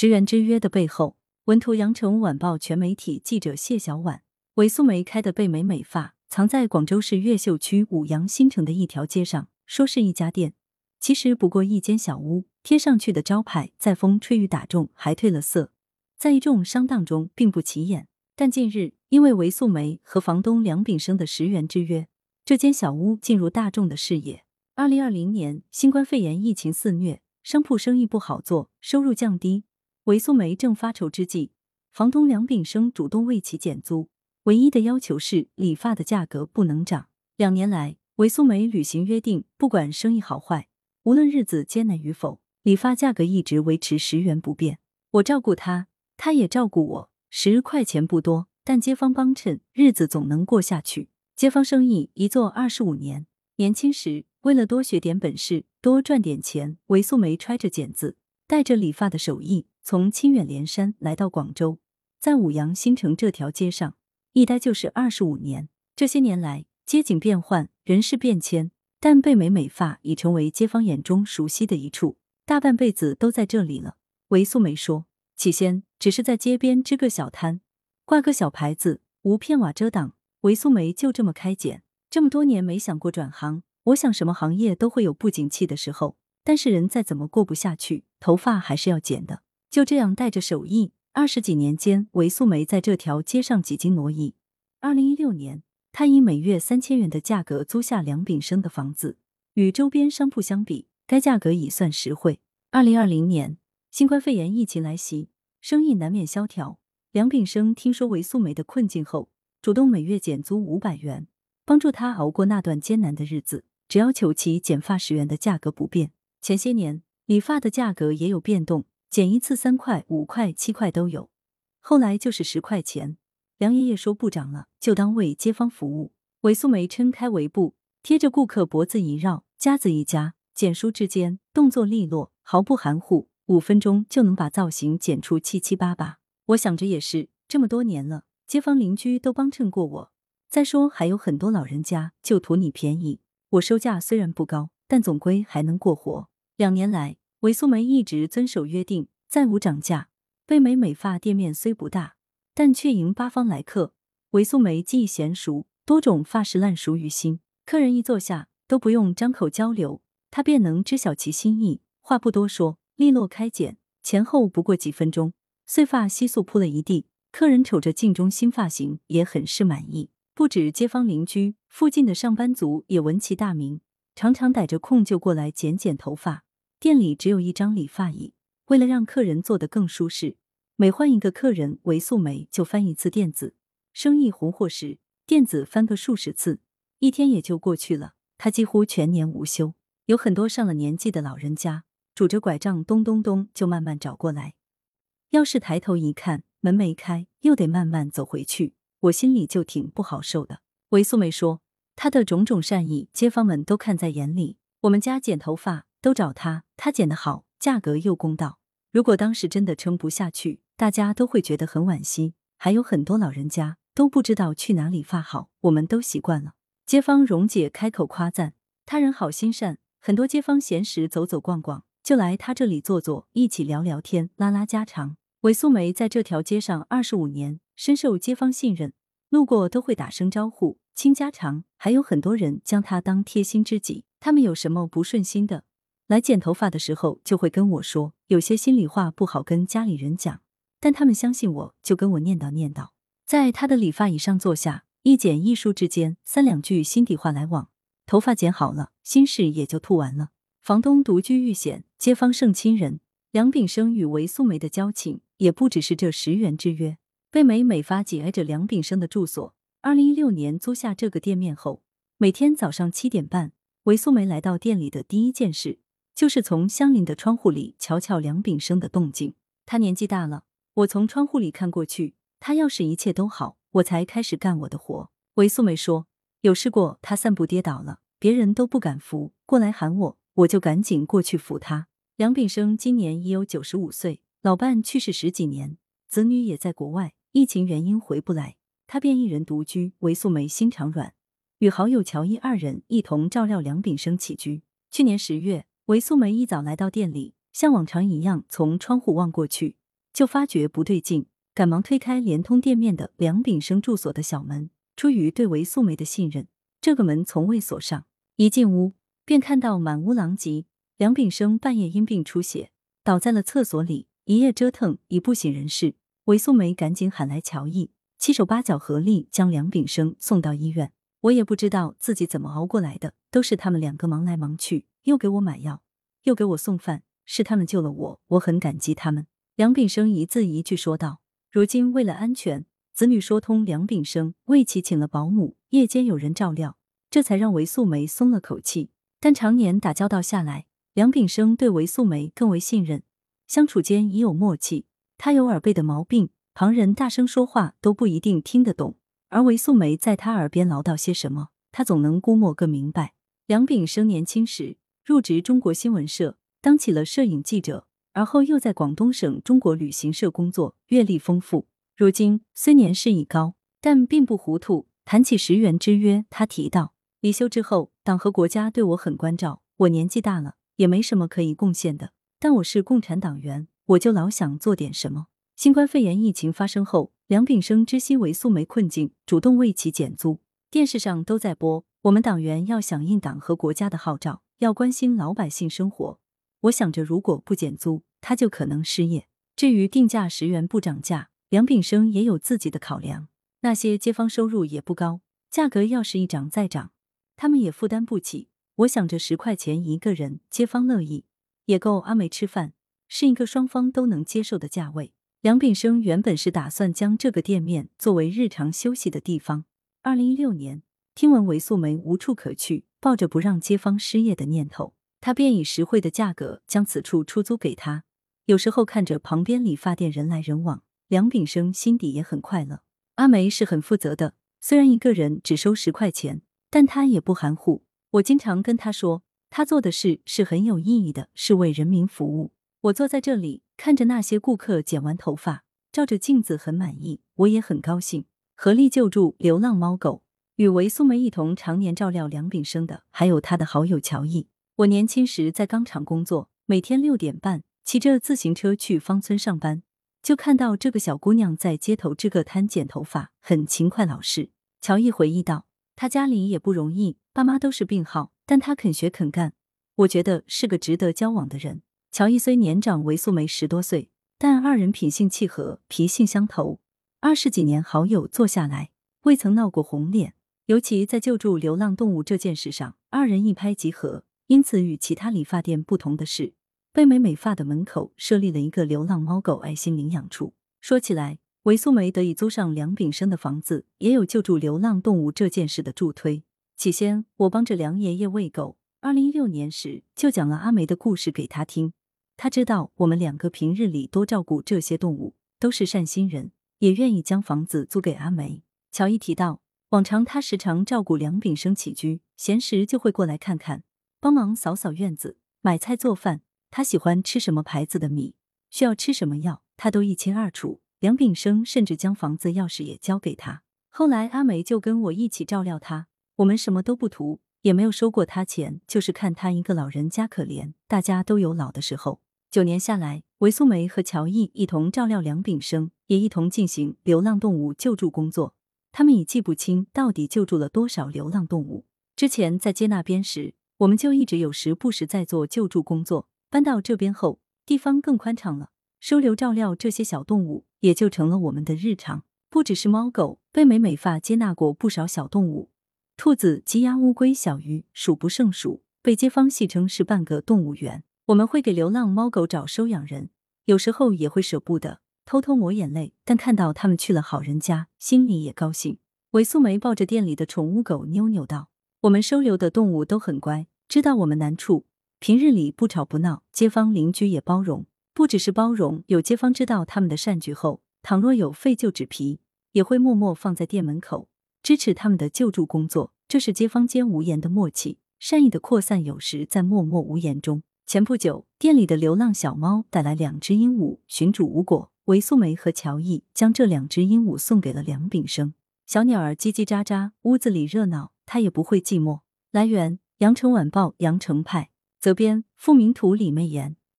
十元之约的背后，文图：羊城晚报全媒体记者谢小婉。韦素梅开的贝美美发，藏在广州市越秀区五羊新城的一条街上，说是一家店，其实不过一间小屋。贴上去的招牌，在风吹雨打中还褪了色，在一众商档中并不起眼。但近日，因为韦素梅和房东梁炳生的十元之约，这间小屋进入大众的视野。二零二零年，新冠肺炎疫情肆虐，商铺生意不好做，收入降低。韦素梅正发愁之际，房东梁炳生主动为其减租，唯一的要求是理发的价格不能涨。两年来，韦素梅履行约定，不管生意好坏，无论日子艰难与否，理发价格一直维持十元不变。我照顾他，他也照顾我，十块钱不多，但街坊帮衬，日子总能过下去。街坊生意一做二十五年，年轻时为了多学点本事，多赚点钱，韦素梅揣着剪子，带着理发的手艺。从清远连山来到广州，在五羊新城这条街上一待就是二十五年。这些年来，街景变换，人事变迁，但贝美美发已成为街坊眼中熟悉的一处，大半辈子都在这里了。韦素梅说：“起先只是在街边支个小摊，挂个小牌子，无片瓦遮挡，韦素梅就这么开剪。这么多年没想过转行。我想什么行业都会有不景气的时候，但是人再怎么过不下去，头发还是要剪的。”就这样带着手艺，二十几年间，韦素梅在这条街上几经挪移。二零一六年，她以每月三千元的价格租下梁炳生的房子，与周边商铺相比，该价格已算实惠。二零二零年，新冠肺炎疫情来袭，生意难免萧条。梁炳生听说韦素梅的困境后，主动每月减租五百元，帮助她熬过那段艰难的日子。只要求其剪发十元的价格不变。前些年，理发的价格也有变动。剪一次三块、五块、七块都有，后来就是十块钱。梁爷爷说不涨了，就当为街坊服务。韦素梅撑开围布，贴着顾客脖子一绕，夹子一夹，剪梳之间动作利落，毫不含糊，五分钟就能把造型剪出七七八八。我想着也是，这么多年了，街坊邻居都帮衬过我。再说还有很多老人家就图你便宜，我收价虽然不高，但总归还能过活。两年来。韦素梅一直遵守约定，再无涨价。贝美美发店面虽不大，但却迎八方来客。韦素梅技艺娴熟，多种发饰烂熟于心，客人一坐下都不用张口交流，她便能知晓其心意。话不多说，利落开剪，前后不过几分钟，碎发悉数铺了一地。客人瞅着镜中新发型，也很是满意。不止街坊邻居，附近的上班族也闻其大名，常常逮着空就过来剪剪头发。店里只有一张理发椅，为了让客人坐得更舒适，每换一个客人，韦素梅就翻一次垫子。生意红火时，垫子翻个数十次，一天也就过去了。他几乎全年无休。有很多上了年纪的老人家，拄着拐杖咚咚咚就慢慢找过来。要是抬头一看门没开，又得慢慢走回去，我心里就挺不好受的。韦素梅说，她的种种善意，街坊们都看在眼里。我们家剪头发。都找他，他剪得好，价格又公道。如果当时真的撑不下去，大家都会觉得很惋惜。还有很多老人家都不知道去哪里发好，我们都习惯了。街坊蓉姐开口夸赞他人好心善，很多街坊闲时走走逛逛，就来他这里坐坐，一起聊聊天，拉拉家常。韦素梅在这条街上二十五年，深受街坊信任，路过都会打声招呼，倾家常。还有很多人将她当贴心知己，他们有什么不顺心的？来剪头发的时候，就会跟我说，有些心里话不好跟家里人讲，但他们相信我，就跟我念叨念叨。在他的理发椅上坐下，一剪一梳之间，三两句心底话来往，头发剪好了，心事也就吐完了。房东独居遇险，街坊胜亲人。梁炳生与韦素梅的交情也不只是这十元之约。贝美美发紧挨着梁炳生的住所，二零一六年租下这个店面后，每天早上七点半，韦素梅来到店里的第一件事。就是从相邻的窗户里瞧瞧梁炳生的动静。他年纪大了，我从窗户里看过去，他要是一切都好，我才开始干我的活。韦素梅说，有试过他散步跌倒了，别人都不敢扶，过来喊我，我就赶紧过去扶他。梁炳生今年已有九十五岁，老伴去世十几年，子女也在国外，疫情原因回不来，他便一人独居。韦素梅心肠软，与好友乔伊二人一同照料梁炳生起居。去年十月。韦素梅一早来到店里，像往常一样从窗户望过去，就发觉不对劲，赶忙推开连通店面的梁炳生住所的小门。出于对韦素梅的信任，这个门从未锁上。一进屋，便看到满屋狼藉。梁炳生半夜因病出血，倒在了厕所里，一夜折腾已不省人事。韦素梅赶紧喊来乔毅，七手八脚合力将梁炳生送到医院。我也不知道自己怎么熬过来的，都是他们两个忙来忙去，又给我买药，又给我送饭，是他们救了我，我很感激他们。梁炳生一字一句说道：“如今为了安全，子女说通，梁炳生为其请了保姆，夜间有人照料，这才让韦素梅松了口气。但常年打交道下来。”梁炳生对韦素梅更为信任，相处间已有默契。他有耳背的毛病，旁人大声说话都不一定听得懂，而韦素梅在他耳边唠叨些什么，他总能估摸个明白。梁炳生年轻时入职中国新闻社，当起了摄影记者，而后又在广东省中国旅行社工作，阅历丰富。如今虽年事已高，但并不糊涂。谈起十元之约，他提到离休之后，党和国家对我很关照，我年纪大了。也没什么可以贡献的，但我是共产党员，我就老想做点什么。新冠肺炎疫情发生后，梁炳生知悉韦素梅困境，主动为其减租。电视上都在播，我们党员要响应党和国家的号召，要关心老百姓生活。我想着，如果不减租，他就可能失业。至于定价十元不涨价，梁炳生也有自己的考量。那些街坊收入也不高，价格要是一涨再涨，他们也负担不起。我想着十块钱一个人，街坊乐意，也够阿梅吃饭，是一个双方都能接受的价位。梁炳生原本是打算将这个店面作为日常休息的地方。二零一六年，听闻韦素梅无处可去，抱着不让街坊失业的念头，他便以实惠的价格将此处出租给他。有时候看着旁边理发店人来人往，梁炳生心底也很快乐。阿梅是很负责的，虽然一个人只收十块钱，但他也不含糊。我经常跟他说，他做的事是很有意义的，是为人民服务。我坐在这里，看着那些顾客剪完头发，照着镜子很满意，我也很高兴。合力救助流浪猫狗，与韦素梅一同常年照料梁炳生的，还有他的好友乔毅。我年轻时在钢厂工作，每天六点半骑着自行车去芳村上班，就看到这个小姑娘在街头支个摊剪头发，很勤快老实。乔毅回忆道。他家里也不容易，爸妈都是病号，但他肯学肯干，我觉得是个值得交往的人。乔伊虽年长韦素梅十多岁，但二人品性契合，脾性相投，二十几年好友坐下来，未曾闹过红脸。尤其在救助流浪动物这件事上，二人一拍即合。因此，与其他理发店不同的是，贝美美发的门口设立了一个流浪猫狗爱心领养处。说起来。韦素梅得以租上梁炳生的房子，也有救助流浪动物这件事的助推。起先，我帮着梁爷爷喂狗。二零一六年时，就讲了阿梅的故事给他听。他知道我们两个平日里多照顾这些动物，都是善心人，也愿意将房子租给阿梅。乔伊提到，往常他时常照顾梁炳生起居，闲时就会过来看看，帮忙扫扫院子、买菜做饭。他喜欢吃什么牌子的米，需要吃什么药，他都一清二楚。梁炳生甚至将房子钥匙也交给他。后来阿梅就跟我一起照料他，我们什么都不图，也没有收过他钱，就是看他一个老人家可怜。大家都有老的时候。九年下来，韦素梅和乔毅一同照料梁炳生，也一同进行流浪动物救助工作。他们已记不清到底救助了多少流浪动物。之前在接那边时，我们就一直有时不时在做救助工作。搬到这边后，地方更宽敞了。收留照料这些小动物，也就成了我们的日常。不只是猫狗，贝美美发接纳过不少小动物，兔子、鸡鸭、乌龟、小鱼数不胜数，被街坊戏称是半个动物园。我们会给流浪猫狗找收养人，有时候也会舍不得，偷偷抹眼泪。但看到他们去了好人家，心里也高兴。韦素梅抱着店里的宠物狗妞妞道：“我们收留的动物都很乖，知道我们难处，平日里不吵不闹，街坊邻居也包容。”不只是包容，有街坊知道他们的善举后，倘若有废旧纸皮，也会默默放在店门口，支持他们的救助工作。这是街坊间无言的默契，善意的扩散有时在默默无言中。前不久，店里的流浪小猫带来两只鹦鹉，寻主无果，韦素梅和乔毅将这两只鹦鹉送给了梁炳生。小鸟儿叽叽喳喳，屋子里热闹，他也不会寂寞。来源：羊城晚报羊城派，责编：付明图，李媚妍。